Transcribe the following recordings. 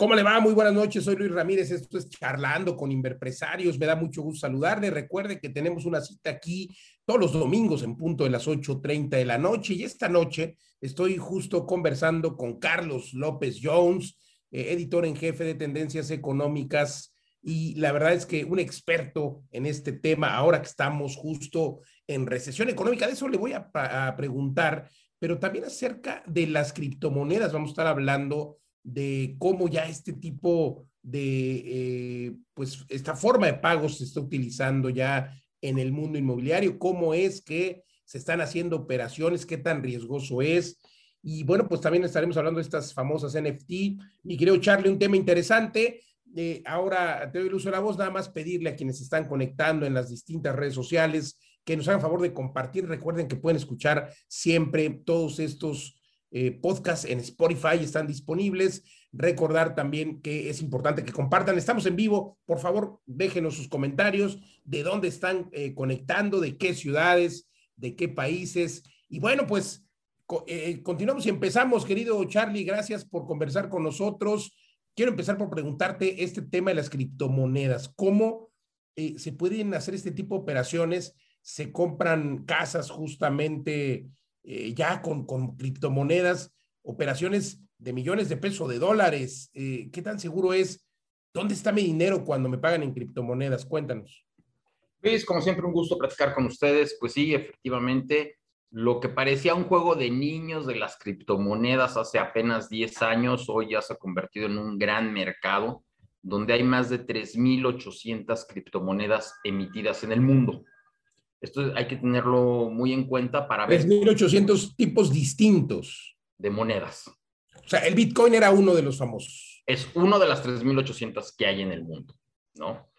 ¿Cómo le va? Muy buenas noches, soy Luis Ramírez, esto es Charlando con Inverpresarios, me da mucho gusto saludarle, recuerde que tenemos una cita aquí todos los domingos en punto de las 8.30 de la noche y esta noche estoy justo conversando con Carlos López Jones, eh, editor en jefe de Tendencias Económicas y la verdad es que un experto en este tema, ahora que estamos justo en recesión económica, de eso le voy a, a preguntar, pero también acerca de las criptomonedas, vamos a estar hablando de cómo ya este tipo de, eh, pues, esta forma de pagos se está utilizando ya en el mundo inmobiliario, cómo es que se están haciendo operaciones, qué tan riesgoso es. Y bueno, pues también estaremos hablando de estas famosas NFT. Y quiero echarle un tema interesante. Eh, ahora te doy el uso de la voz, nada más pedirle a quienes están conectando en las distintas redes sociales que nos hagan favor de compartir. Recuerden que pueden escuchar siempre todos estos eh, podcasts en Spotify están disponibles. Recordar también que es importante que compartan. Estamos en vivo. Por favor, déjenos sus comentarios de dónde están eh, conectando, de qué ciudades, de qué países. Y bueno, pues eh, continuamos y empezamos, querido Charlie. Gracias por conversar con nosotros. Quiero empezar por preguntarte este tema de las criptomonedas. ¿Cómo se pueden hacer este tipo de operaciones? Se compran casas justamente eh, ya con, criptomonedas, operaciones de millones de pesos, de dólares. Eh, ¿Qué tan seguro es? ¿Dónde está mi dinero cuando me pagan en criptomonedas? Cuéntanos. Luis, como siempre, un gusto platicar con ustedes. Pues sí, efectivamente, lo que parecía un juego de niños de las criptomonedas hace apenas 10 años, hoy ya se ha convertido en un gran mercado donde hay más de 3.800 criptomonedas emitidas en el mundo. Esto hay que tenerlo muy en cuenta para ver. 3.800 tipos distintos. De monedas. O sea, el Bitcoin era uno de los famosos. Es uno de las 3.800 que hay en el mundo, ¿no?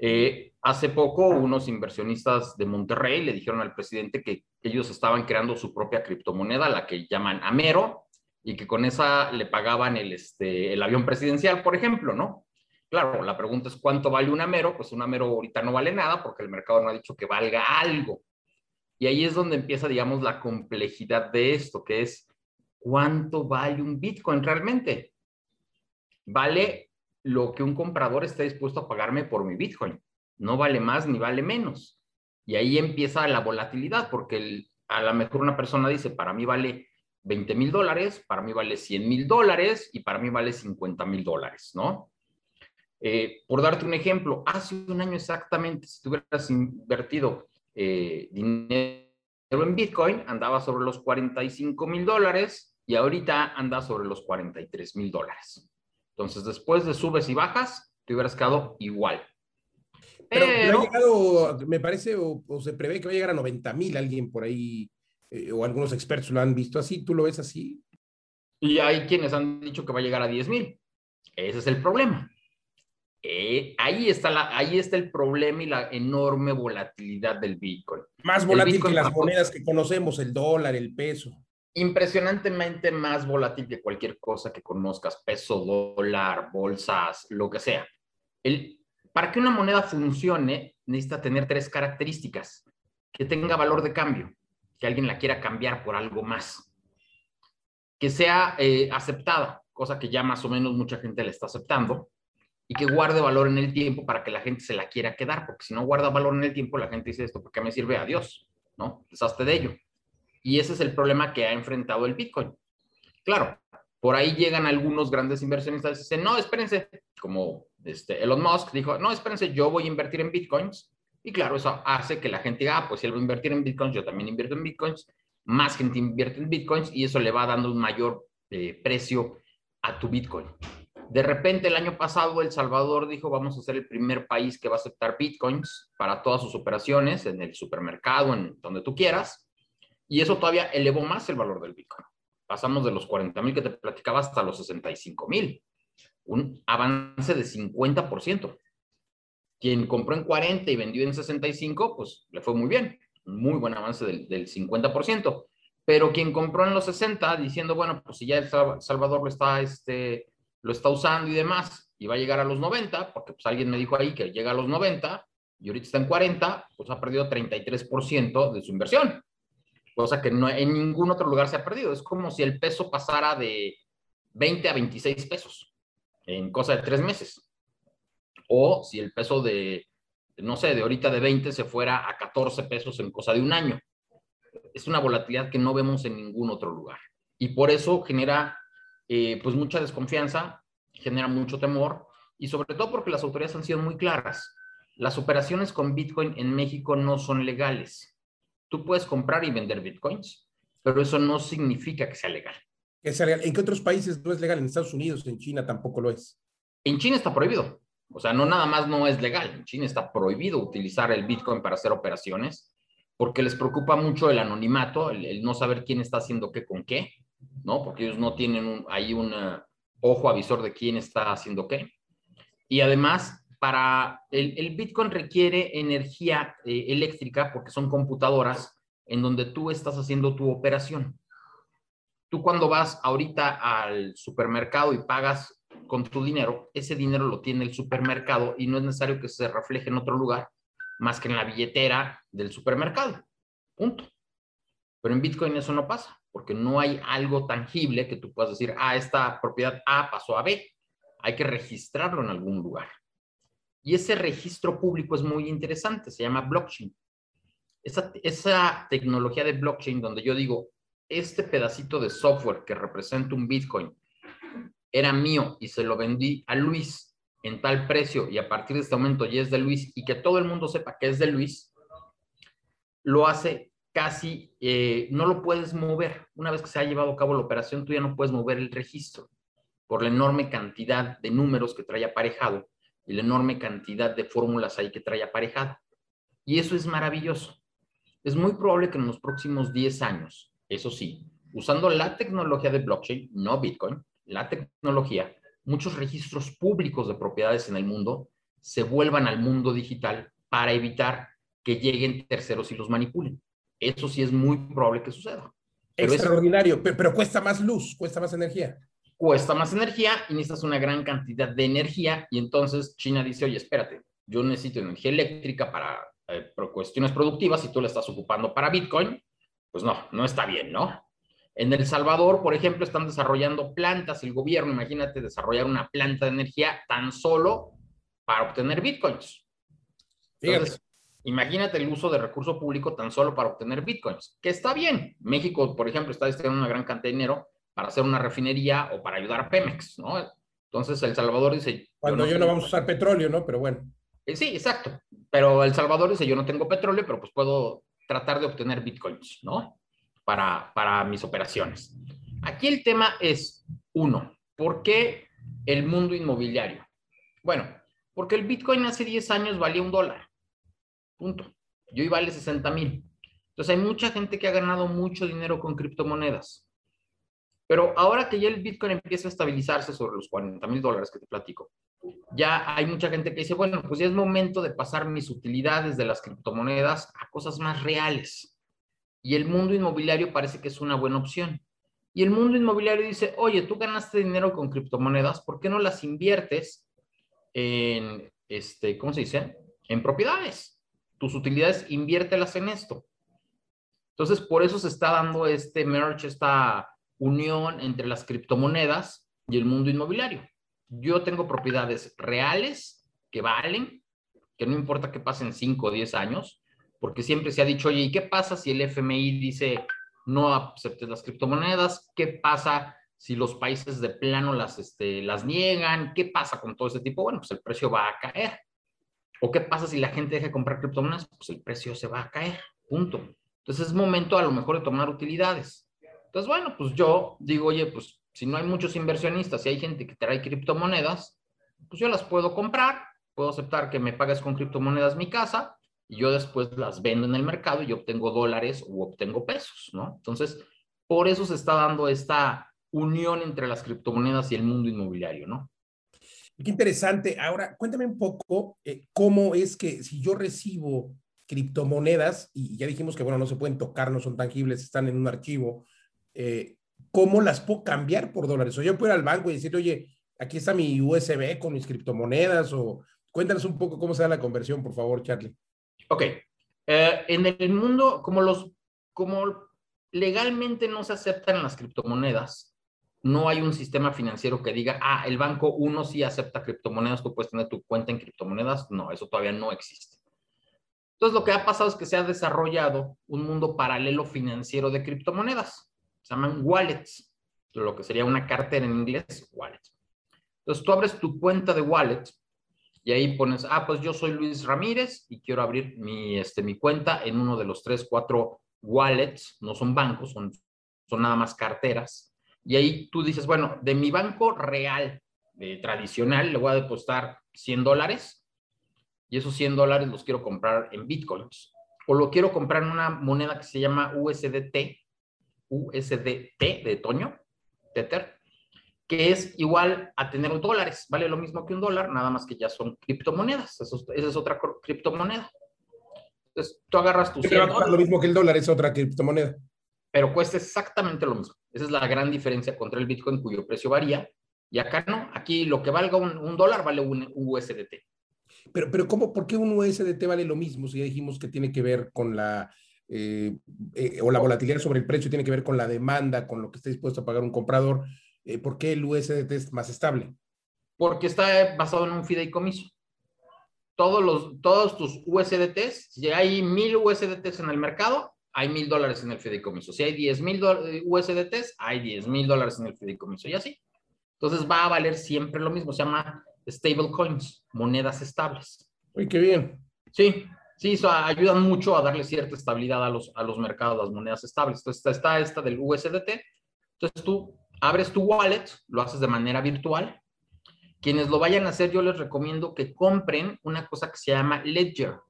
Eh, hace poco unos inversionistas de Monterrey le dijeron al presidente que ellos estaban creando su propia criptomoneda, la que llaman Amero, y que con esa le pagaban el, este, el avión presidencial, por ejemplo, ¿no? Claro, la pregunta es cuánto vale un Amero, pues un Amero ahorita no vale nada porque el mercado no ha dicho que valga algo. Y ahí es donde empieza, digamos, la complejidad de esto, que es cuánto vale un Bitcoin realmente. Vale lo que un comprador está dispuesto a pagarme por mi Bitcoin. No vale más ni vale menos. Y ahí empieza la volatilidad, porque a lo mejor una persona dice, para mí vale 20 mil dólares, para mí vale 100 mil dólares y para mí vale 50 mil dólares, ¿no? Eh, por darte un ejemplo, hace un año exactamente, si tuvieras invertido eh, dinero en Bitcoin, andaba sobre los 45 mil dólares y ahorita anda sobre los 43 mil dólares. Entonces, después de subes y bajas, te hubieras quedado igual. Pero, ha llegado, me parece, o, se prevé que va a llegar a 90 mil alguien por ahí, eh, o algunos expertos lo han visto así, ¿tú lo ves así? Y hay quienes han dicho que va a llegar a 10 mil. Ese es el problema. Eh, ahí, está la, ahí está el problema y la enorme volatilidad del Bitcoin. Más volátil que las monedas que conocemos, el dólar, el peso. Impresionantemente más volátil que cualquier cosa que conozcas, peso, dólar, bolsas, lo que sea. El, para que una moneda funcione, necesita tener tres características. Que tenga valor de cambio, que alguien la quiera cambiar por algo más. Que sea eh, aceptada, cosa que ya más o menos mucha gente le está aceptando y que guarde valor en el tiempo para que la gente se la quiera quedar, porque si no guarda valor en el tiempo, la gente dice esto, ¿por qué me sirve a Dios? ¿No? Deshazte de ello. Y ese es el problema que ha enfrentado el Bitcoin. Claro, por ahí llegan algunos grandes inversionistas y dicen, no, espérense, como este Elon Musk dijo, no, espérense, yo voy a invertir en Bitcoins. Y claro, eso hace que la gente diga, ah, pues si él va a invertir en Bitcoins, yo también invierto en Bitcoins. Más gente invierte en Bitcoins y eso le va dando un mayor eh, precio a tu Bitcoin. De repente el año pasado El Salvador dijo vamos a ser el primer país que va a aceptar bitcoins para todas sus operaciones en el supermercado, en donde tú quieras. Y eso todavía elevó más el valor del bitcoin. Pasamos de los 40 mil que te platicaba hasta los 65 mil. Un avance de 50%. Quien compró en 40 y vendió en 65, pues le fue muy bien. Muy buen avance del, del 50%. Pero quien compró en los 60 diciendo, bueno, pues si ya El Salvador lo está este, lo está usando y demás, y va a llegar a los 90, porque pues alguien me dijo ahí que llega a los 90 y ahorita está en 40, pues ha perdido 33% de su inversión, cosa que no, en ningún otro lugar se ha perdido. Es como si el peso pasara de 20 a 26 pesos. en cosa de tres meses. O si el peso de, no sé, de ahorita de 20 se fuera a 14 pesos en cosa de un año. Es una volatilidad que no vemos en ningún otro lugar. Y por eso genera eh, pues mucha desconfianza, genera mucho temor y sobre todo porque las autoridades han sido muy claras. Las operaciones con Bitcoin en México no son legales. Tú puedes comprar y vender Bitcoins, pero eso no significa que sea legal. ¿En qué otros países no es legal? En Estados Unidos, en China tampoco lo es. En China está prohibido. O sea, no nada más no es legal. En China está prohibido utilizar el Bitcoin para hacer operaciones porque les preocupa mucho el anonimato, el, no saber quién está haciendo qué con qué, ¿no? Porque ellos no tienen ahí un ojo avisor de quién está haciendo qué. Y además, para el, Bitcoin requiere energía eh, eléctrica porque son computadoras en donde tú estás haciendo tu operación. Tú cuando vas ahorita al supermercado y pagas con tu dinero, ese dinero lo tiene el supermercado y no es necesario que se refleje en otro lugar más que en la billetera del supermercado. Punto. Pero en Bitcoin eso no pasa, porque no hay algo tangible que tú puedas decir, ah, esta propiedad A pasó a B. Hay que registrarlo en algún lugar. Y ese registro público es muy interesante, se llama blockchain. Esa, esa tecnología de blockchain donde yo digo, este pedacito de software que representa un Bitcoin era mío y se lo vendí a Luis en tal precio y a partir de este momento ya es de Luis y que todo el mundo sepa que es de Luis, lo hace casi, eh, no lo puedes mover. Una vez que se ha llevado a cabo la operación, tú ya no puedes mover el registro por la enorme cantidad de números que trae aparejado y la enorme cantidad de fórmulas ahí que trae aparejado. Y eso es maravilloso. Es muy probable que en los próximos 10 años eso sí, usando la tecnología de blockchain, no Bitcoin, la tecnología, muchos registros públicos de propiedades en el mundo se vuelvan al mundo digital para evitar que lleguen terceros y los manipulen. Eso sí es muy probable que suceda. Extraordinario, pero, cuesta más luz, cuesta más energía. Cuesta más energía y necesitas una gran cantidad de energía y entonces China dice, oye, espérate, yo necesito energía eléctrica para eh, cuestiones productivas y tú la estás ocupando para Bitcoin, pues no, no está bien, ¿no? En El Salvador, por ejemplo, están desarrollando plantas, el gobierno, imagínate desarrollar una planta de energía tan solo para obtener bitcoins. Entonces, imagínate el uso de recurso público tan solo para obtener bitcoins, que está bien. México, por ejemplo, está destinando una gran cantidad de dinero para hacer una refinería o para ayudar a Pemex, ¿no? Entonces, El Salvador dice... Cuando yo no, vamos a usar petróleo, ¿no? Pero bueno. Eh, sí, exacto. Pero El Salvador dice, yo no tengo petróleo, pero pues puedo tratar de obtener bitcoins, ¿no? Para, para mis operaciones. Aquí el tema es, uno, ¿por qué el mundo inmobiliario? Bueno, porque el bitcoin hace 10 años valía un dólar. Punto. Y hoy vale 60 mil. Entonces hay mucha gente que ha ganado mucho dinero con criptomonedas. Pero ahora que ya el Bitcoin empieza a estabilizarse sobre los 40 mil dólares que te platico, ya hay mucha gente que dice, bueno, pues ya es momento de pasar mis utilidades de las criptomonedas a cosas más reales. Y el mundo inmobiliario parece que es una buena opción. Y el mundo inmobiliario dice, oye, tú ganaste dinero con criptomonedas, ¿por qué no las inviertes en, este, ¿cómo se dice? En propiedades. Tus utilidades, inviértelas en esto. Entonces, por eso se está dando este merge, esta unión entre las criptomonedas y el mundo inmobiliario. Yo tengo propiedades reales que valen, que no importa que pasen 5 o 10 años, porque siempre se ha dicho, oye, ¿y qué pasa si el FMI dice no aceptes las criptomonedas? ¿Qué pasa si los países de plano las, este, las niegan? ¿Qué pasa con todo ese tipo? Bueno, pues el precio va a caer. ¿O qué pasa si la gente deja de comprar criptomonedas? Pues el precio se va a caer. Punto. Entonces es momento a lo mejor de tomar utilidades. Entonces, bueno, pues yo digo, oye, pues si no hay muchos inversionistas y hay gente que trae criptomonedas, pues yo las puedo comprar, puedo aceptar que me pagues con criptomonedas mi casa y yo después las vendo en el mercado y obtengo dólares u obtengo pesos, ¿no? Entonces, por eso se está dando esta unión entre las criptomonedas y el mundo inmobiliario, ¿no? Qué interesante. Ahora, cuéntame un poco eh, cómo es que si yo recibo criptomonedas, y ya dijimos que, bueno, no se pueden tocar, no son tangibles, están en un archivo, eh, ¿cómo las puedo cambiar por dólares? O yo puedo ir al banco y decir, oye, aquí está mi USB con mis criptomonedas, o cuéntanos un poco cómo se da la conversión, por favor, Charlie. Ok. Eh, en el mundo, como los, como legalmente no se aceptan las criptomonedas, no hay un sistema financiero que diga, ah, el banco uno sí acepta criptomonedas, tú puedes tener tu cuenta en criptomonedas. No, eso todavía no existe. Entonces, lo que ha pasado es que se ha desarrollado un mundo paralelo financiero de criptomonedas. Se llaman wallets, lo que sería una cartera en inglés, wallet. Entonces, tú abres tu cuenta de wallet y ahí pones, ah, pues yo soy Luis Ramírez y quiero abrir mi, este, mi cuenta en uno de los tres, cuatro wallets, no son bancos, son, son nada más carteras. Y ahí tú dices, bueno, de mi banco real, tradicional, le voy a depositar 100 dólares y esos 100 dólares los quiero comprar en bitcoins. O lo quiero comprar en una moneda que se llama USDT, USDT de Toño, Tether, que es igual a tener dólares. Vale lo mismo que un dólar, nada más que ya son criptomonedas. esa es otra criptomoneda. Entonces, tú agarras tu... Lo mismo que el dólar es otra criptomoneda. Pero cuesta exactamente lo mismo. Esa es la gran diferencia contra el Bitcoin, cuyo precio varía. Y acá no. Aquí lo que valga un, un dólar vale un USDT. Pero, pero ¿cómo, ¿por qué un USDT vale lo mismo si ya dijimos que tiene que ver con la, eh, eh, o la volatilidad sobre el precio tiene que ver con la demanda, con lo que está dispuesto a pagar un comprador? Eh, ¿Por qué el USDT es más estable? Porque está basado en un fideicomiso. Todos, los, todos tus USDTs, si hay mil USDTs en el mercado, hay mil dólares en el fideicomiso. Si hay diez mil USDTs, hay diez mil dólares en el fideicomiso y así. Entonces va a valer siempre lo mismo. Se llama stable coins, monedas estables. Uy, qué bien. Sí, sí, eso ayudan mucho a darle cierta estabilidad a los, a los mercados, las monedas estables. Entonces está esta del USDT. Entonces tú abres tu wallet, lo haces de manera virtual. Quienes lo vayan a hacer, yo les recomiendo que compren una cosa que se llama Ledger,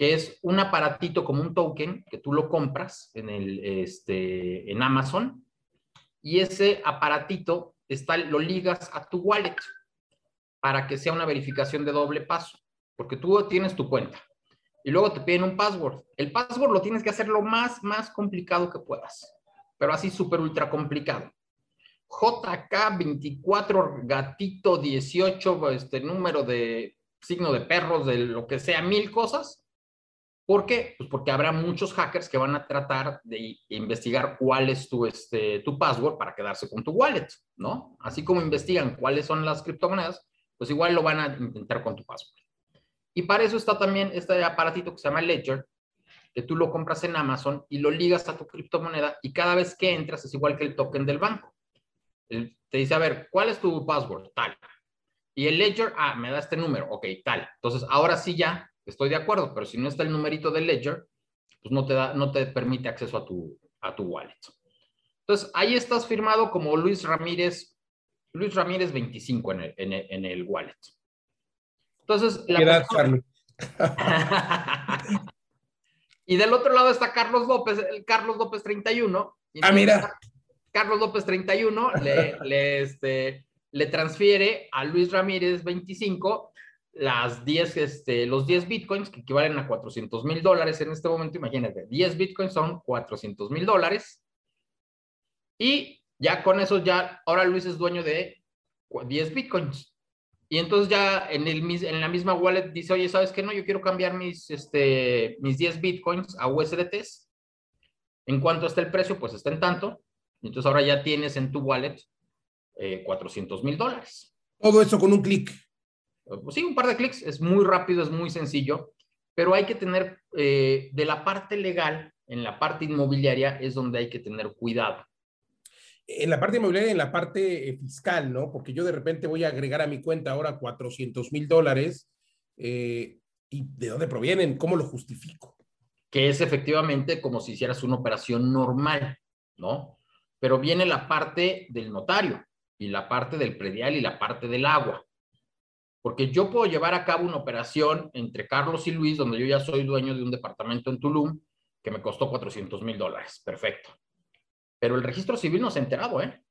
que es un aparatito como un token que tú lo compras en, el, este, en Amazon y ese aparatito está, lo ligas a tu wallet para que sea una verificación de doble paso, porque tú tienes tu cuenta y luego te piden un password. El password lo tienes que hacer lo más, más complicado que puedas, pero así súper ultra complicado. JK24 gatito 18, este número de signo de perros, de lo que sea, mil cosas. ¿Por qué? Pues porque habrá muchos hackers que van a tratar de investigar cuál es tu, este, tu password para quedarse con tu wallet, ¿no? Así como investigan cuáles son las criptomonedas, pues igual lo van a intentar con tu password. Y para eso está también este aparatito que se llama Ledger, que tú lo compras en Amazon y lo ligas a tu criptomoneda y cada vez que entras es igual que el token del banco. te dice, a ver, ¿cuál es tu password? Tal. Y el Ledger, ah, me da este número, ok, tal. Entonces, ahora sí ya estoy de acuerdo, pero si no está el numerito del Ledger, pues no te, da, no te permite acceso a tu, a tu wallet. Entonces, ahí estás firmado como Luis Ramírez Luis Ramírez 25 en el, en el, wallet. Entonces, la edad, y del otro lado está Carlos López, el Carlos López 31. Ah, mira. Carlos López 31 le, le, este, le transfiere a Luis Ramírez 25 las 10, este, los 10 bitcoins que equivalen a 400 mil dólares en este momento. Imagínate, 10 bitcoins son 400 mil dólares. Y ya con eso, ya, ahora Luis es dueño de 10 bitcoins. Y entonces ya en, el, en la misma wallet dice, oye, ¿sabes qué? No, yo quiero cambiar mis, este, mis 10 bitcoins a USDTs. ¿En cuánto está el precio? Pues está en tanto. Entonces ahora ya tienes en tu wallet 400 eh, mil dólares. Todo eso con un clic. Pues sí, un par de clics. Es muy rápido, es muy sencillo. Pero hay que tener, eh, de la parte legal, en la parte inmobiliaria, es donde hay que tener cuidado en la parte inmobiliaria en la parte eh, fiscal, ¿no? Porque yo de repente voy a agregar a mi cuenta ahora 400 mil dólares. Eh, ¿Y de dónde provienen? ¿Cómo lo justifico? Que es efectivamente como si hicieras una operación normal, ¿no? Pero viene la parte del notario y la parte del predial y la parte del agua. Porque yo puedo llevar a cabo una operación entre Carlos y Luis, donde yo ya soy dueño de un departamento en Tulum, que me costó 400 mil dólares. Perfecto pero el registro civil no se ha enterado, ¿eh?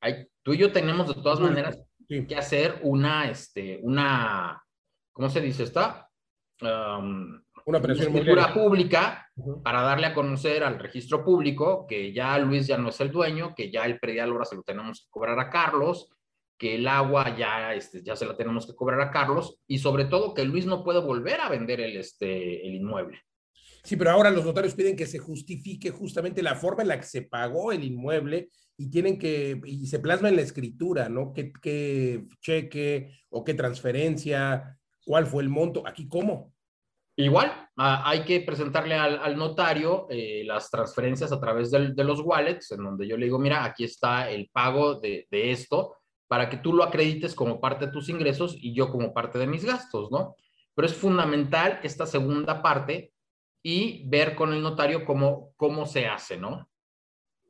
Hay, tú y yo tenemos de todas maneras que hacer una, este, una, ¿cómo se dice esta? Um, una escritura pública para darle a conocer al registro público que ya Luis ya no es el dueño, que ya el predial ahora se lo tenemos que cobrar a Carlos, que el agua ya, este, ya se la tenemos que cobrar a Carlos y sobre todo que Luis no puede volver a vender el, este, el inmueble. Sí, pero ahora los notarios piden que se justifique justamente la forma en la que se pagó el inmueble y tienen que, y se plasma en la escritura, ¿no? ¿Qué, qué cheque o qué transferencia, cuál fue el monto? Aquí, ¿cómo? Igual, hay que presentarle al, notario eh, las transferencias a través de los wallets, en donde yo le digo, mira, aquí está el pago de, de, esto, para que tú lo acredites como parte de tus ingresos y yo como parte de mis gastos, ¿no? Pero es fundamental esta segunda parte y ver con el notario cómo, cómo se hace, ¿no?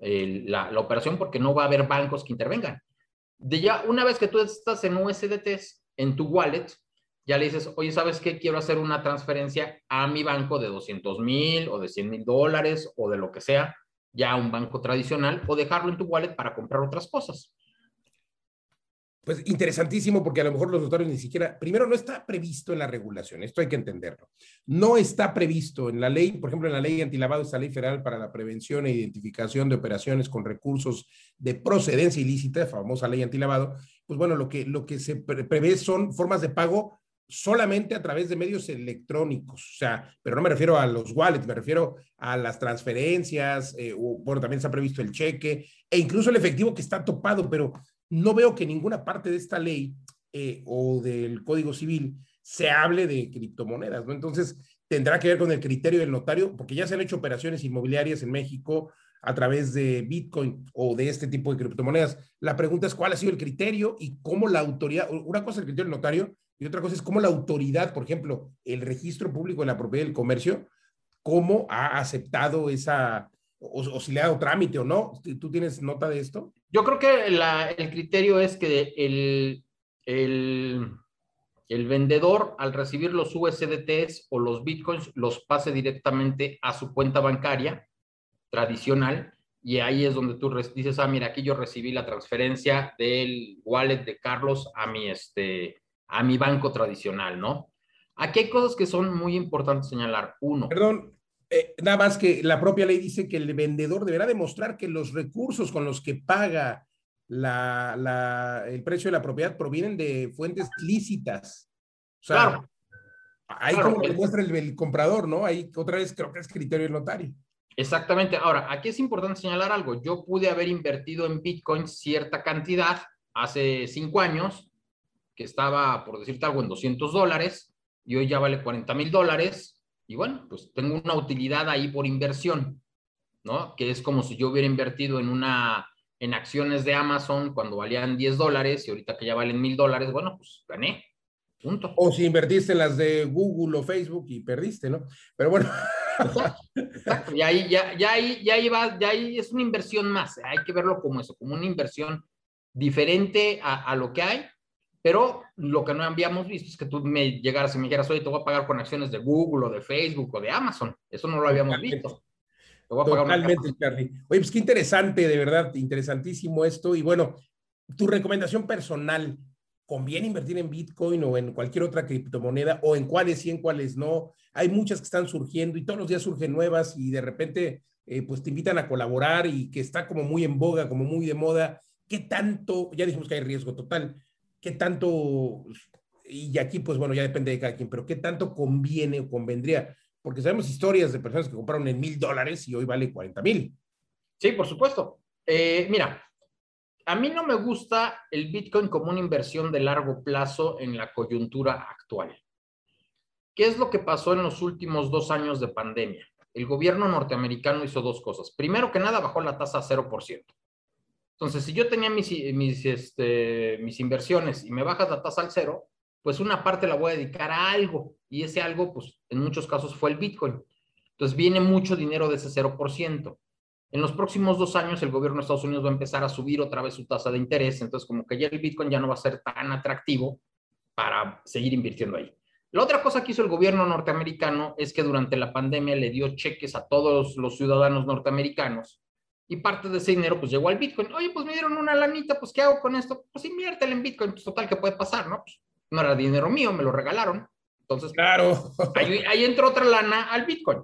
la, operación, porque no va a haber bancos que intervengan. De ya, una vez que tú estás en USDTs, en tu wallet, ya le dices, oye, ¿sabes qué? Quiero hacer una transferencia a mi banco de 200 mil o de 100 mil dólares o de lo que sea, ya un banco tradicional, o dejarlo en tu wallet para comprar otras cosas. Pues interesantísimo porque a lo mejor los notarios ni siquiera, primero no está previsto en la regulación, esto hay que entenderlo. No está previsto en la ley, por ejemplo, en la ley antilavado, esta ley federal para la prevención e identificación de operaciones con recursos de procedencia ilícita, famosa ley antilavado, pues bueno, lo que, lo que se prevé son formas de pago solamente a través de medios electrónicos, o sea, pero no me refiero a los wallets, me refiero a las transferencias, eh, o, bueno, también se ha previsto el cheque e incluso el efectivo que está topado, pero no veo que ninguna parte de esta ley eh, o del Código Civil se hable de criptomonedas, ¿no? Entonces, tendrá que ver con el criterio del notario, porque ya se han hecho operaciones inmobiliarias en México a través de Bitcoin o de este tipo de criptomonedas. La pregunta es cuál ha sido el criterio y cómo la autoridad, una cosa es el criterio del notario y otra cosa es cómo la autoridad, por ejemplo, el registro público de la propiedad del comercio, cómo ha aceptado esa, o, si le ha dado trámite o no. ¿Tú tienes nota de esto? Yo creo que el criterio es que el, el, el, vendedor, al recibir los USDTs o los bitcoins, los pase directamente a su cuenta bancaria tradicional. Y ahí es donde tú dices, ah, mira, aquí yo recibí la transferencia del wallet de Carlos a mi, este, a mi banco tradicional, ¿no? Aquí hay cosas que son muy importantes señalar. Uno. Perdón, eh, nada más que la propia ley dice que el vendedor deberá demostrar que los recursos con los que paga la, el precio de la propiedad provienen de fuentes lícitas. O sea, claro. ahí como demuestra el, el, comprador, ¿no? Ahí otra vez creo que es criterio del notario. Exactamente. Ahora, aquí es importante señalar algo. Yo pude haber invertido en Bitcoin cierta cantidad hace cinco años, que estaba, por decirte algo, en 200 dólares, y hoy ya vale 40 mil dólares y bueno, pues tengo una utilidad ahí por inversión, ¿no? Que es como si yo hubiera invertido en una, en acciones de Amazon cuando valían 10 dólares y ahorita que ya valen mil dólares, bueno, pues gané. Punto. O si invertiste en las de Google o Facebook y perdiste, ¿no? Pero bueno. Exacto, Y ahí, ya, ya, ahí, ya, ahí va, ya ahí es una inversión más. Hay que verlo como eso, como una inversión diferente a, a lo que hay pero lo que no habíamos visto es que tú me llegaras y me dijeras, oye, te voy a pagar con acciones de Google o de Facebook o de Amazon. Eso no lo habíamos visto. Te voy a Totalmente, Charlie. Oye, pues qué interesante, de verdad, interesantísimo esto. Y bueno, tu recomendación personal, ¿conviene invertir en Bitcoin o en cualquier otra criptomoneda o en cuáles sí, en cuáles no? Hay muchas que están surgiendo y todos los días surgen nuevas y de repente eh, pues te invitan a colaborar y que está como muy en boga, como muy de moda. ¿Qué tanto? Ya dijimos que hay riesgo total, qué tanto, y aquí pues bueno, ya depende de cada quien, pero qué tanto conviene o convendría, porque sabemos historias de personas que compraron en mil dólares y hoy vale 40 mil. Sí, por supuesto. Eh, mira, a mí no me gusta el Bitcoin como una inversión de largo plazo en la coyuntura actual. ¿Qué es lo que pasó en los últimos dos años de pandemia? El gobierno norteamericano hizo dos cosas. Primero que nada, bajó la tasa a 0%. Entonces, si yo tenía mis, mis, este, mis inversiones y me bajas la tasa al cero, pues una parte la voy a dedicar a algo y ese algo, pues en muchos casos fue el Bitcoin. Entonces, viene mucho dinero de ese 0%. En los próximos dos años, el gobierno de Estados Unidos va a empezar a subir otra vez su tasa de interés, entonces como que ya el Bitcoin ya no va a ser tan atractivo para seguir invirtiendo ahí. La otra cosa que hizo el gobierno norteamericano es que durante la pandemia le dio cheques a todos los ciudadanos norteamericanos y parte de ese dinero pues llegó al Bitcoin. Oye, pues me dieron una lanita, pues ¿qué hago con esto? Pues inviértelo en Bitcoin, pues total, ¿qué puede pasar, no? Pues, no era dinero mío, me lo regalaron. Entonces, claro. ahí, ahí entró otra lana al Bitcoin.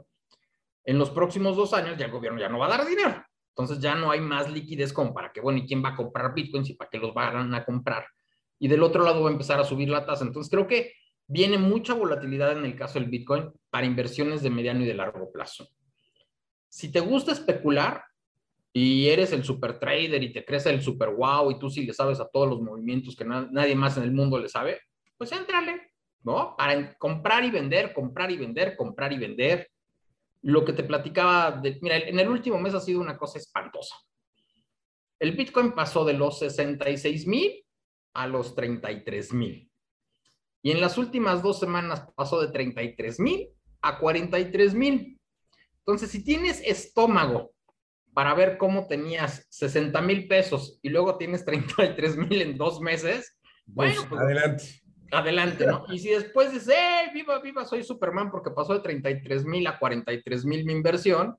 En los próximos dos años ya el gobierno ya no va a dar dinero. Entonces ya no hay más liquidez como para que, bueno, ¿y quién va a comprar Bitcoins y para qué los van a comprar? Y del otro lado va a empezar a subir la tasa. Entonces creo que viene mucha volatilidad en el caso del Bitcoin para inversiones de mediano y de largo plazo. Si te gusta especular y eres el super trader y te crees el super wow y tú sí le sabes a todos los movimientos que nadie más en el mundo le sabe, pues éntrale, ¿no? Para comprar y vender, comprar y vender, comprar y vender. Lo que te platicaba, de, mira, en el último mes ha sido una cosa espantosa. El Bitcoin pasó de los 66 mil a los 33 mil. Y en las últimas dos semanas pasó de 33 mil a 43 mil. Entonces, si tienes estómago para ver cómo tenías 60 mil pesos y luego tienes 33 mil en dos meses, pues, bueno, pues, adelante. Adelante, ¿no? Y si después dices, ¡eh, viva, viva, soy Superman porque pasó de 33 mil a 43 mil mi inversión!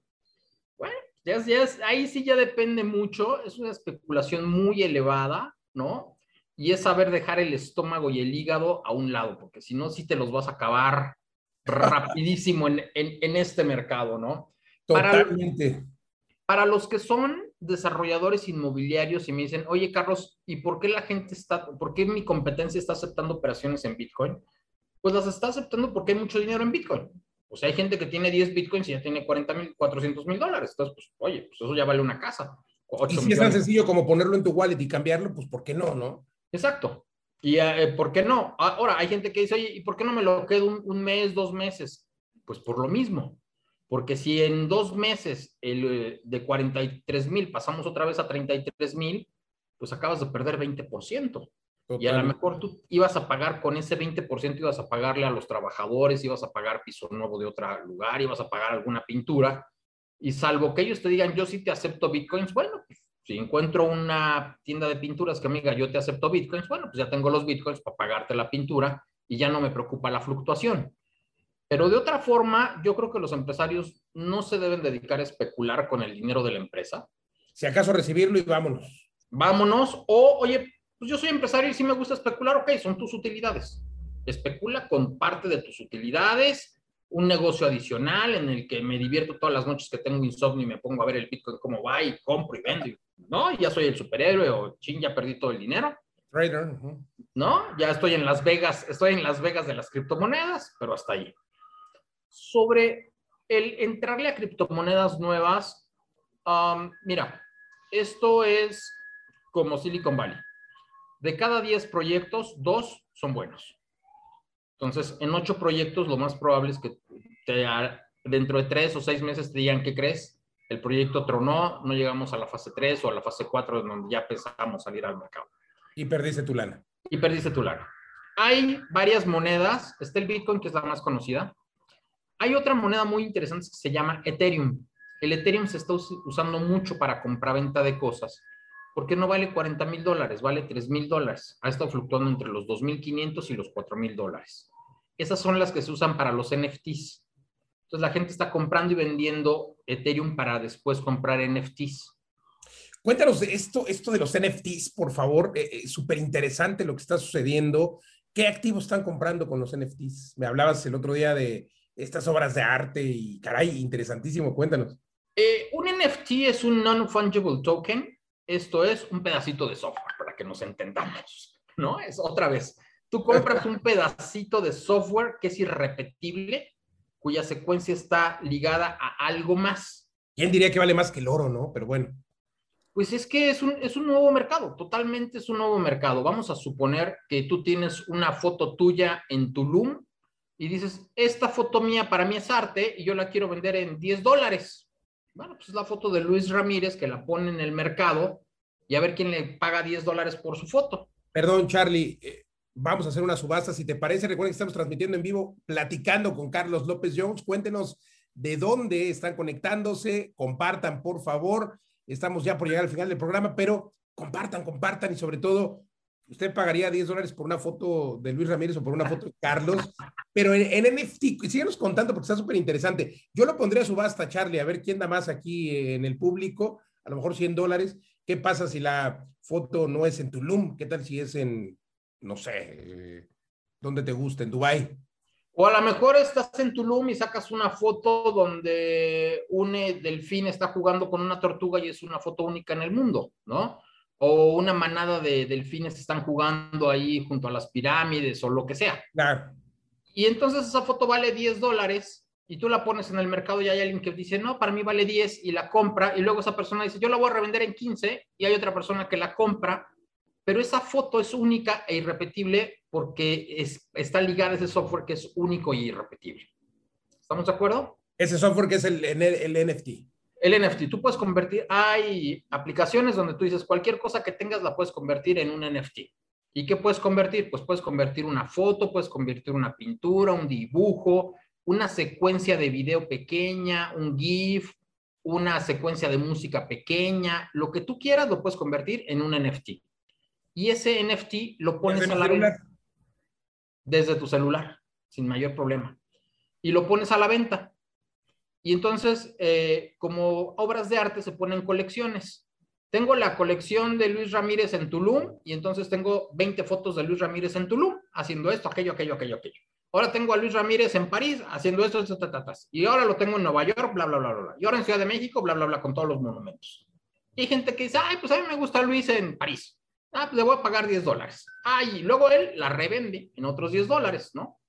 Bueno, ya, ya ahí sí ya depende mucho, es una especulación muy elevada, ¿no? Y es saber dejar el estómago y el hígado a un lado, porque si no, sí te los vas a acabar rapidísimo en, en, este mercado, ¿no? Totalmente. Para, los que son desarrolladores inmobiliarios y me dicen, oye, Carlos, ¿y por qué la gente está, por qué mi competencia está aceptando operaciones en Bitcoin? Pues las está aceptando porque hay mucho dinero en Bitcoin. O sea, hay gente que tiene 10 Bitcoins y ya tiene 40 mil, 400 mil dólares. Entonces, pues, oye, pues eso ya vale una casa. Y si es tan sencillo como ponerlo en tu wallet y cambiarlo, pues, ¿por qué no, no? Exacto. ¿Y eh, por qué no? Ahora, hay gente que dice, oye, ¿y por qué no me lo quedo un, mes, dos meses? Pues por lo mismo. Porque si en dos meses el, eh, de 43 mil pasamos otra vez a 33 mil, pues acabas de perder 20%. Y a lo mejor tú ibas a pagar con ese 20%, ibas a pagarle a los trabajadores, ibas a pagar piso nuevo de otro lugar, ibas a pagar alguna pintura. Y salvo que ellos te digan, yo sí te acepto bitcoins, bueno, pues si encuentro una tienda de pinturas que amiga, yo te acepto bitcoins, bueno, pues ya tengo los bitcoins para pagarte la pintura y ya no me preocupa la fluctuación. Pero de otra forma, yo creo que los empresarios no se deben dedicar a especular con el dinero de la empresa. Si acaso recibirlo y vámonos. Vámonos. O, oye, pues yo soy empresario y sí me gusta especular, ok, son tus utilidades. Especula con parte de tus utilidades, un negocio adicional en el que me divierto todas las noches que tengo insomnio y me pongo a ver el Bitcoin cómo va y compro y vendo, ¿no? ya soy el superhéroe o ching, ya perdí todo el dinero. Trader. ¿No? Ya estoy en Las Vegas, estoy en Las Vegas de las criptomonedas, pero hasta ahí. Sobre el entrarle a criptomonedas nuevas, um, mira, esto es como Silicon Valley. De cada 10 proyectos, dos son buenos. Entonces, en ocho proyectos, lo más probable es que te, dentro de tres o seis meses te digan, ¿qué crees? El proyecto tronó, no llegamos a la fase 3 o a la fase 4, donde ya pensamos salir al mercado. Y perdiste tu lana. Y perdiste tu lana. Hay varias monedas. Está el Bitcoin, que es la más conocida. Hay otra moneda muy interesante que se llama Ethereum. El Ethereum se está usando mucho para compra-venta de cosas porque no vale 40 mil dólares, vale 3 mil dólares. Ha estado fluctuando entre los 2.500 y los 4 mil dólares. Esas son las que se usan para los NFTs. Entonces la gente está comprando y vendiendo Ethereum para después comprar NFTs. Cuéntanos esto, esto de los NFTs, por favor. Eh, eh, súper interesante lo que está sucediendo. ¿Qué activos están comprando con los NFTs? Me hablabas el otro día de estas obras de arte y caray, interesantísimo. Cuéntanos. Eh, un NFT es un non-fungible token esto es un pedacito de software, para que nos entendamos, ¿no? Es otra vez, tú compras un pedacito de software que es irrepetible, cuya secuencia está ligada a algo más. ¿Quién diría que vale más que el oro, no? Pero bueno. Pues es que es un, es un nuevo mercado, totalmente es un nuevo mercado. Vamos a suponer que tú tienes una foto tuya en Tulum y dices, esta foto mía para mí es arte y yo la quiero vender en 10 dólares. Bueno, pues es la foto de Luis Ramírez que la pone en el mercado y a ver quién le paga 10 dólares por su foto. Perdón, Charlie, eh, vamos a hacer una subasta. Si te parece, recuerden que estamos transmitiendo en vivo, platicando con Carlos López Jones. Cuéntenos de dónde están conectándose, compartan, por favor. Estamos ya por llegar al final del programa, pero compartan, compartan y sobre todo, usted pagaría 10 dólares por una foto de Luis Ramírez o por una foto de Carlos, pero en, en NFT, síguenos contando porque está súper interesante. Yo lo pondría a subasta, Charlie, a ver quién da más aquí en el público, a lo mejor 100 dólares. ¿Qué pasa si la foto no es en Tulum? ¿Qué tal si es en, no sé, eh, donde te gusta, en Dubai? O a lo mejor estás en Tulum y sacas una foto donde un delfín está jugando con una tortuga y es una foto única en el mundo, ¿no? O una manada de delfines están jugando ahí junto a las pirámides o lo que sea. Claro. Y entonces esa foto vale 10 dólares y tú la pones en el mercado y hay alguien que dice, no, para mí vale 10 y la compra y luego esa persona dice, yo la voy a revender en 15 y hay otra persona que la compra, pero esa foto es única e irrepetible porque es, está ligada a ese software que es único y irrepetible. ¿Estamos de acuerdo? Ese software que es el, el NFT. El NFT, tú puedes convertir, hay aplicaciones donde tú dices cualquier cosa que tengas la puedes convertir en un NFT. ¿Y qué puedes convertir? Pues puedes convertir una foto, puedes convertir una pintura, un dibujo, una secuencia de video pequeña, un GIF, una secuencia de música pequeña, lo que tú quieras lo puedes convertir en un NFT. Y ese NFT lo pones a la venta desde tu celular, sin mayor problema. Y lo pones a la venta. Y entonces, eh, como obras de arte se ponen colecciones. Tengo la colección de Luis Ramírez en Tulum y entonces tengo 20 fotos de Luis Ramírez en Tulum haciendo esto, aquello, aquello, aquello, aquello. Ahora tengo a Luis Ramírez en París haciendo esto, esto, esto, Y ahora lo tengo en Nueva York, bla, bla, bla, bla. Y ahora en Ciudad de México, bla, bla, bla, con todos los monumentos. Y hay gente que dice, ay, pues a mí me gusta Luis en París. Ah, pues le voy a pagar 10 dólares. Ay, y luego él la revende en otros 10 dólares, ¿no?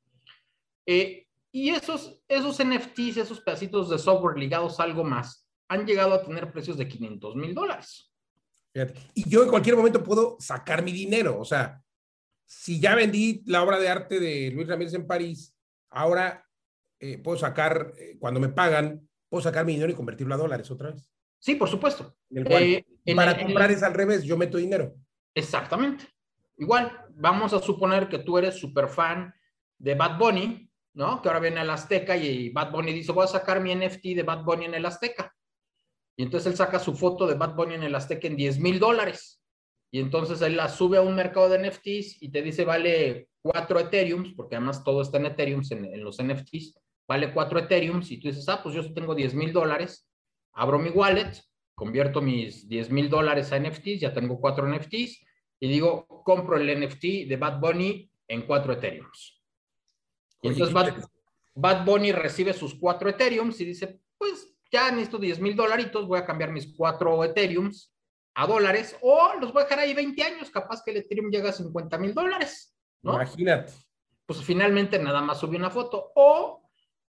Eh, y esos, esos NFTs, esos pedacitos de software ligados a algo más, han llegado a tener precios de 500 mil dólares. Y yo en cualquier momento puedo sacar mi dinero. O sea, si ya vendí la obra de arte de Luis Ramírez en París, ahora eh, puedo sacar, eh, cuando me pagan, puedo sacar mi dinero y convertirlo a dólares otra vez. Sí, por supuesto. Eh, para comprar es al revés, yo meto dinero. Exactamente. Igual, vamos a suponer que tú eres súper fan de Bad Bunny, ¿no? Que ahora viene al Azteca y Bad Bunny dice, voy a sacar mi NFT de Bad Bunny en el Azteca. Y entonces él saca su foto de Bad Bunny en el Azteca en 10 mil dólares. Y entonces él la sube a un mercado de NFTs y te dice vale 4 Ethereums, porque además todo está en Ethereums, en, los NFTs, vale 4 Ethereums. Y tú dices, ah, pues yo tengo 10 mil dólares, abro mi wallet, convierto mis 10 mil dólares a NFTs, ya tengo 4 NFTs, y digo, compro el NFT de Bad Bunny en 4 Ethereums. Y entonces Bad, Bad Bunny recibe sus 4 Ethereums y dice, pues ya necesito 10 mil dolaritos, voy a cambiar mis cuatro Ethereums a dólares o los voy a dejar ahí 20 años, capaz que el Ethereum llega a 50 mil dólares, ¿no? Imagínate. Pues finalmente nada más subí una foto o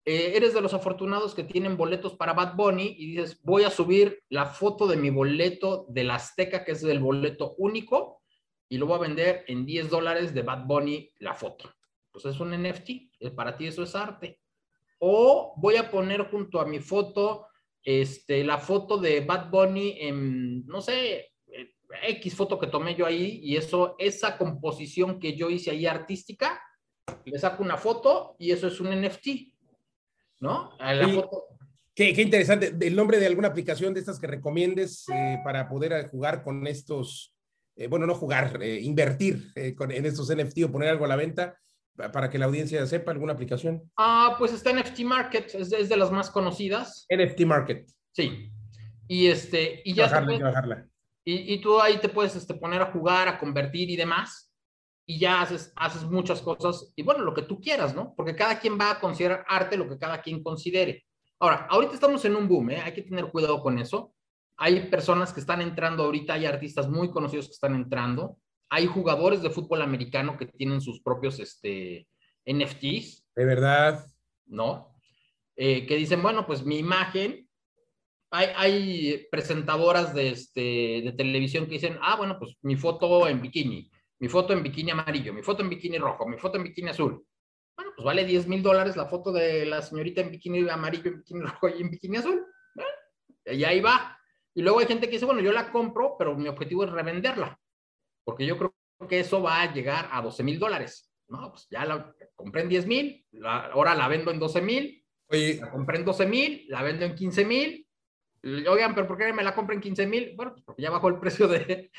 eh, eres de los afortunados que tienen boletos para Bad Bunny y dices, voy a subir la foto de mi boleto de la Azteca, que es el boleto único, y lo voy a vender en 10 dólares de Bad Bunny la foto. Pues es un NFT, eh, para ti eso es arte. O voy a poner junto a mi foto este, la foto de Bad Bunny en, no sé, X foto que tomé yo ahí y eso, esa composición que yo hice ahí artística, le saco una foto y eso es un NFT, ¿no? la foto. Qué, interesante. ¿El nombre de alguna aplicación de estas que recomiendes eh, para poder jugar con estos, eh, bueno, no jugar, eh, invertir con, en estos NFT o poner algo a la venta? Para que la audiencia sepa alguna aplicación? Ah, pues está NFT Market, es de, las más conocidas. NFT Market. Sí. Y este, y ya. Bajarla, y, y, tú ahí te puedes este, poner a jugar, a convertir y demás. Y ya haces, haces muchas cosas. Y bueno, lo que tú quieras, ¿no? Porque cada quien va a considerar arte lo que cada quien considere. Ahora, ahorita estamos en un boom, ¿eh? Hay que tener cuidado con eso. Hay personas que están entrando ahorita, hay artistas muy conocidos que están entrando hay jugadores de fútbol americano que tienen sus propios este, NFTs. De verdad. ¿No? Eh, que dicen, bueno, pues mi imagen, hay, hay presentadoras de, este, de televisión que dicen, ah, bueno, pues mi foto en bikini, mi foto en bikini amarillo, mi foto en bikini rojo, mi foto en bikini azul. Bueno, pues vale 10 mil dólares la foto de la señorita en bikini amarillo, en bikini rojo y en bikini azul. y ahí va. Y luego hay gente que dice, bueno, yo la compro, pero mi objetivo es revenderla porque yo creo que eso va a llegar a 12 mil dólares. No, pues ya la compré en 10 mil, ahora la vendo en 12 mil, la compré en 12 mil, la vendo en 15 mil. Oigan, pero ¿por qué me la compré en 15 mil? Bueno, pues porque ya bajó el precio de,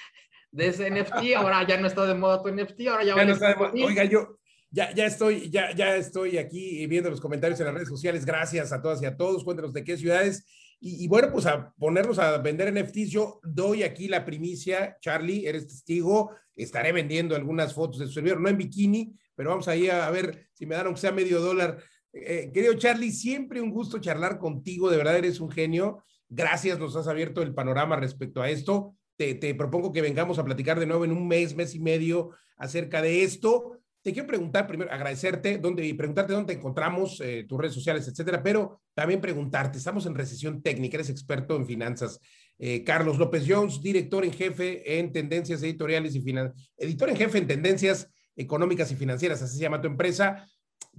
de ese NFT, ahora ya no está de moda tu NFT, ahora ya, no está de moda. Oiga, yo ya, ya, estoy, ya, ya estoy aquí viendo los comentarios en las redes sociales. Gracias a todas y a todos. Cuéntenos de qué ciudades y, bueno, pues a ponernos a vender NFTs, yo doy aquí la primicia, Charlie, eres testigo, estaré vendiendo algunas fotos de su servidor, no en bikini, pero vamos ahí a, ver si me dan aunque sea medio dólar. Eh, querido Charlie, siempre un gusto charlar contigo, de verdad eres un genio. Gracias, nos has abierto el panorama respecto a esto. Te, te propongo que vengamos a platicar de nuevo en un mes, mes y medio acerca de esto. Te quiero preguntar primero, agradecerte dónde, y preguntarte dónde te encontramos, eh, tus redes sociales, etcétera, pero también preguntarte, estamos en recesión técnica, eres experto en finanzas. Eh, Carlos López Jones, director en jefe en tendencias editoriales y finanzas, editor en jefe en tendencias económicas y financieras, así se llama tu empresa,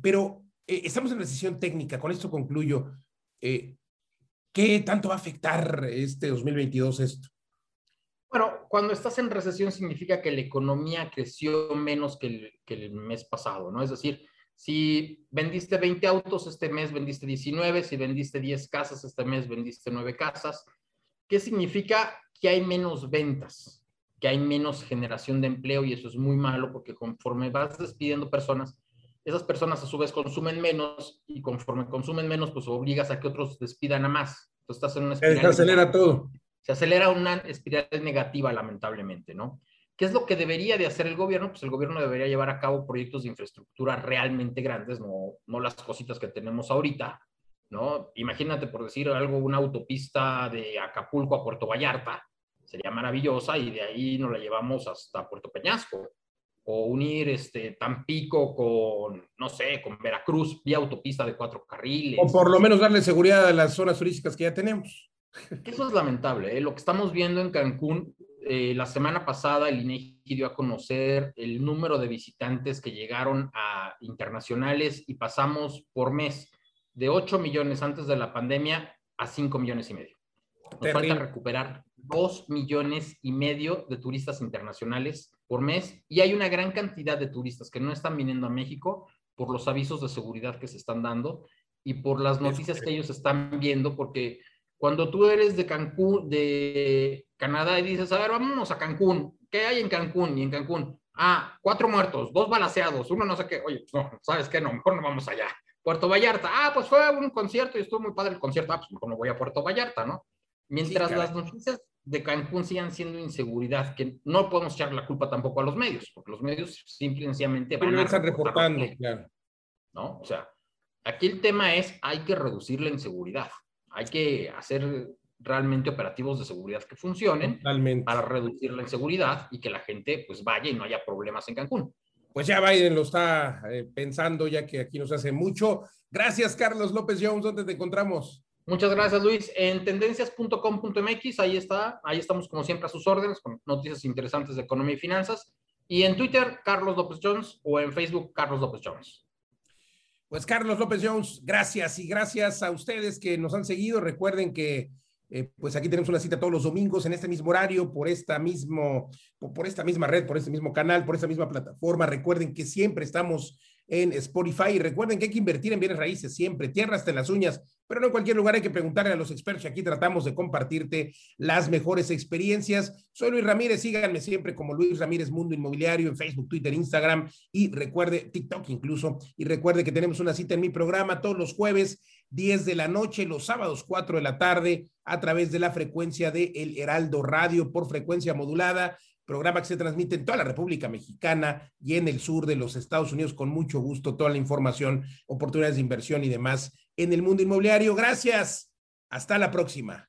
pero eh, estamos en recesión técnica, con esto concluyo. ¿Qué tanto va a afectar este 2022 esto? Bueno, cuando estás en recesión significa que la economía creció menos que el, mes pasado, ¿no? Es decir, si vendiste 20 autos, este mes vendiste 19, si vendiste 10 casas, este mes vendiste 9 casas. ¿Qué significa? Que hay menos ventas, que hay menos generación de empleo y eso es muy malo porque conforme vas despidiendo personas, esas personas a su vez consumen menos y conforme consumen menos, pues obligas a que otros despidan a más. Entonces estás en una espiral. Acelera todo se acelera una espiral negativa, lamentablemente, ¿no? ¿Qué es lo que debería de hacer el gobierno? Pues el gobierno debería llevar a cabo proyectos de infraestructura realmente grandes, no, no las cositas que tenemos ahorita, ¿no? Imagínate, por decir algo, una autopista de Acapulco a Puerto Vallarta, sería maravillosa y de ahí nos la llevamos hasta Puerto Peñasco. O unir este, Tampico con, no sé, con Veracruz, vía autopista de cuatro carriles. O por lo menos darle seguridad a las zonas turísticas que ya tenemos. Eso es lamentable. ¿eh? Lo que estamos viendo en Cancún, eh, la semana pasada el INEGI dio a conocer el número de visitantes que llegaron a internacionales y pasamos por mes de 8 millones antes de la pandemia a 5 millones y medio. Nos falta recuperar 2 millones y medio de turistas internacionales por mes y hay una gran cantidad de turistas que no están viniendo a México por los avisos de seguridad que se están dando y por las noticias que ellos están viendo porque cuando tú eres de Cancún, de Canadá, y dices, a ver, vámonos a Cancún, ¿qué hay en Cancún? Y en Cancún, ah, cuatro muertos, dos balaseados, uno no sé qué, oye, pues no, ¿sabes qué? No, mejor no vamos allá. Puerto Vallarta, ah, pues fue un concierto y estuvo muy padre el concierto, ah, pues mejor no voy a Puerto Vallarta, ¿no? Mientras las noticias de Cancún sigan siendo inseguridad, que no podemos echar la culpa tampoco a los medios, porque los medios simplemente van a están reportando, claro. ¿No? O sea, aquí el tema es, hay que reducir la inseguridad hay que hacer realmente operativos de seguridad que funcionen para reducir la inseguridad y que la gente pues vaya y no haya problemas en Cancún. Pues ya Biden lo está eh, pensando, ya que aquí nos hace mucho. Gracias, Carlos López Jones. ¿Dónde te encontramos? Muchas gracias, Luis. En tendencias.com.mx, ahí está, ahí estamos como siempre a sus órdenes con noticias interesantes de economía y finanzas. Y en Twitter, Carlos López Jones, o en Facebook, Carlos López Jones. Pues Carlos López Jones, gracias y gracias a ustedes que nos han seguido. Recuerden que eh, pues aquí tenemos una cita todos los domingos en este mismo horario, por esta, mismo, por esta misma red, por este mismo canal, por esta misma plataforma. Recuerden que siempre estamos en Spotify. Recuerden que hay que invertir en bienes raíces siempre, tierra hasta en las uñas, pero no en cualquier lugar hay que preguntarle a los expertos. Aquí tratamos de compartirte las mejores experiencias. Soy Luis Ramírez, síganme siempre como Luis Ramírez Mundo Inmobiliario en Facebook, Twitter, Instagram y recuerde, TikTok incluso. Y recuerde que tenemos una cita en mi programa todos los jueves, 10 de la noche, los sábados, 4 de la tarde, a través de la frecuencia de El Heraldo Radio por frecuencia modulada programa que se transmite en toda la República Mexicana y en el sur de los Estados Unidos con mucho gusto, toda la información, oportunidades de inversión y demás en el mundo inmobiliario. Gracias. Hasta la próxima.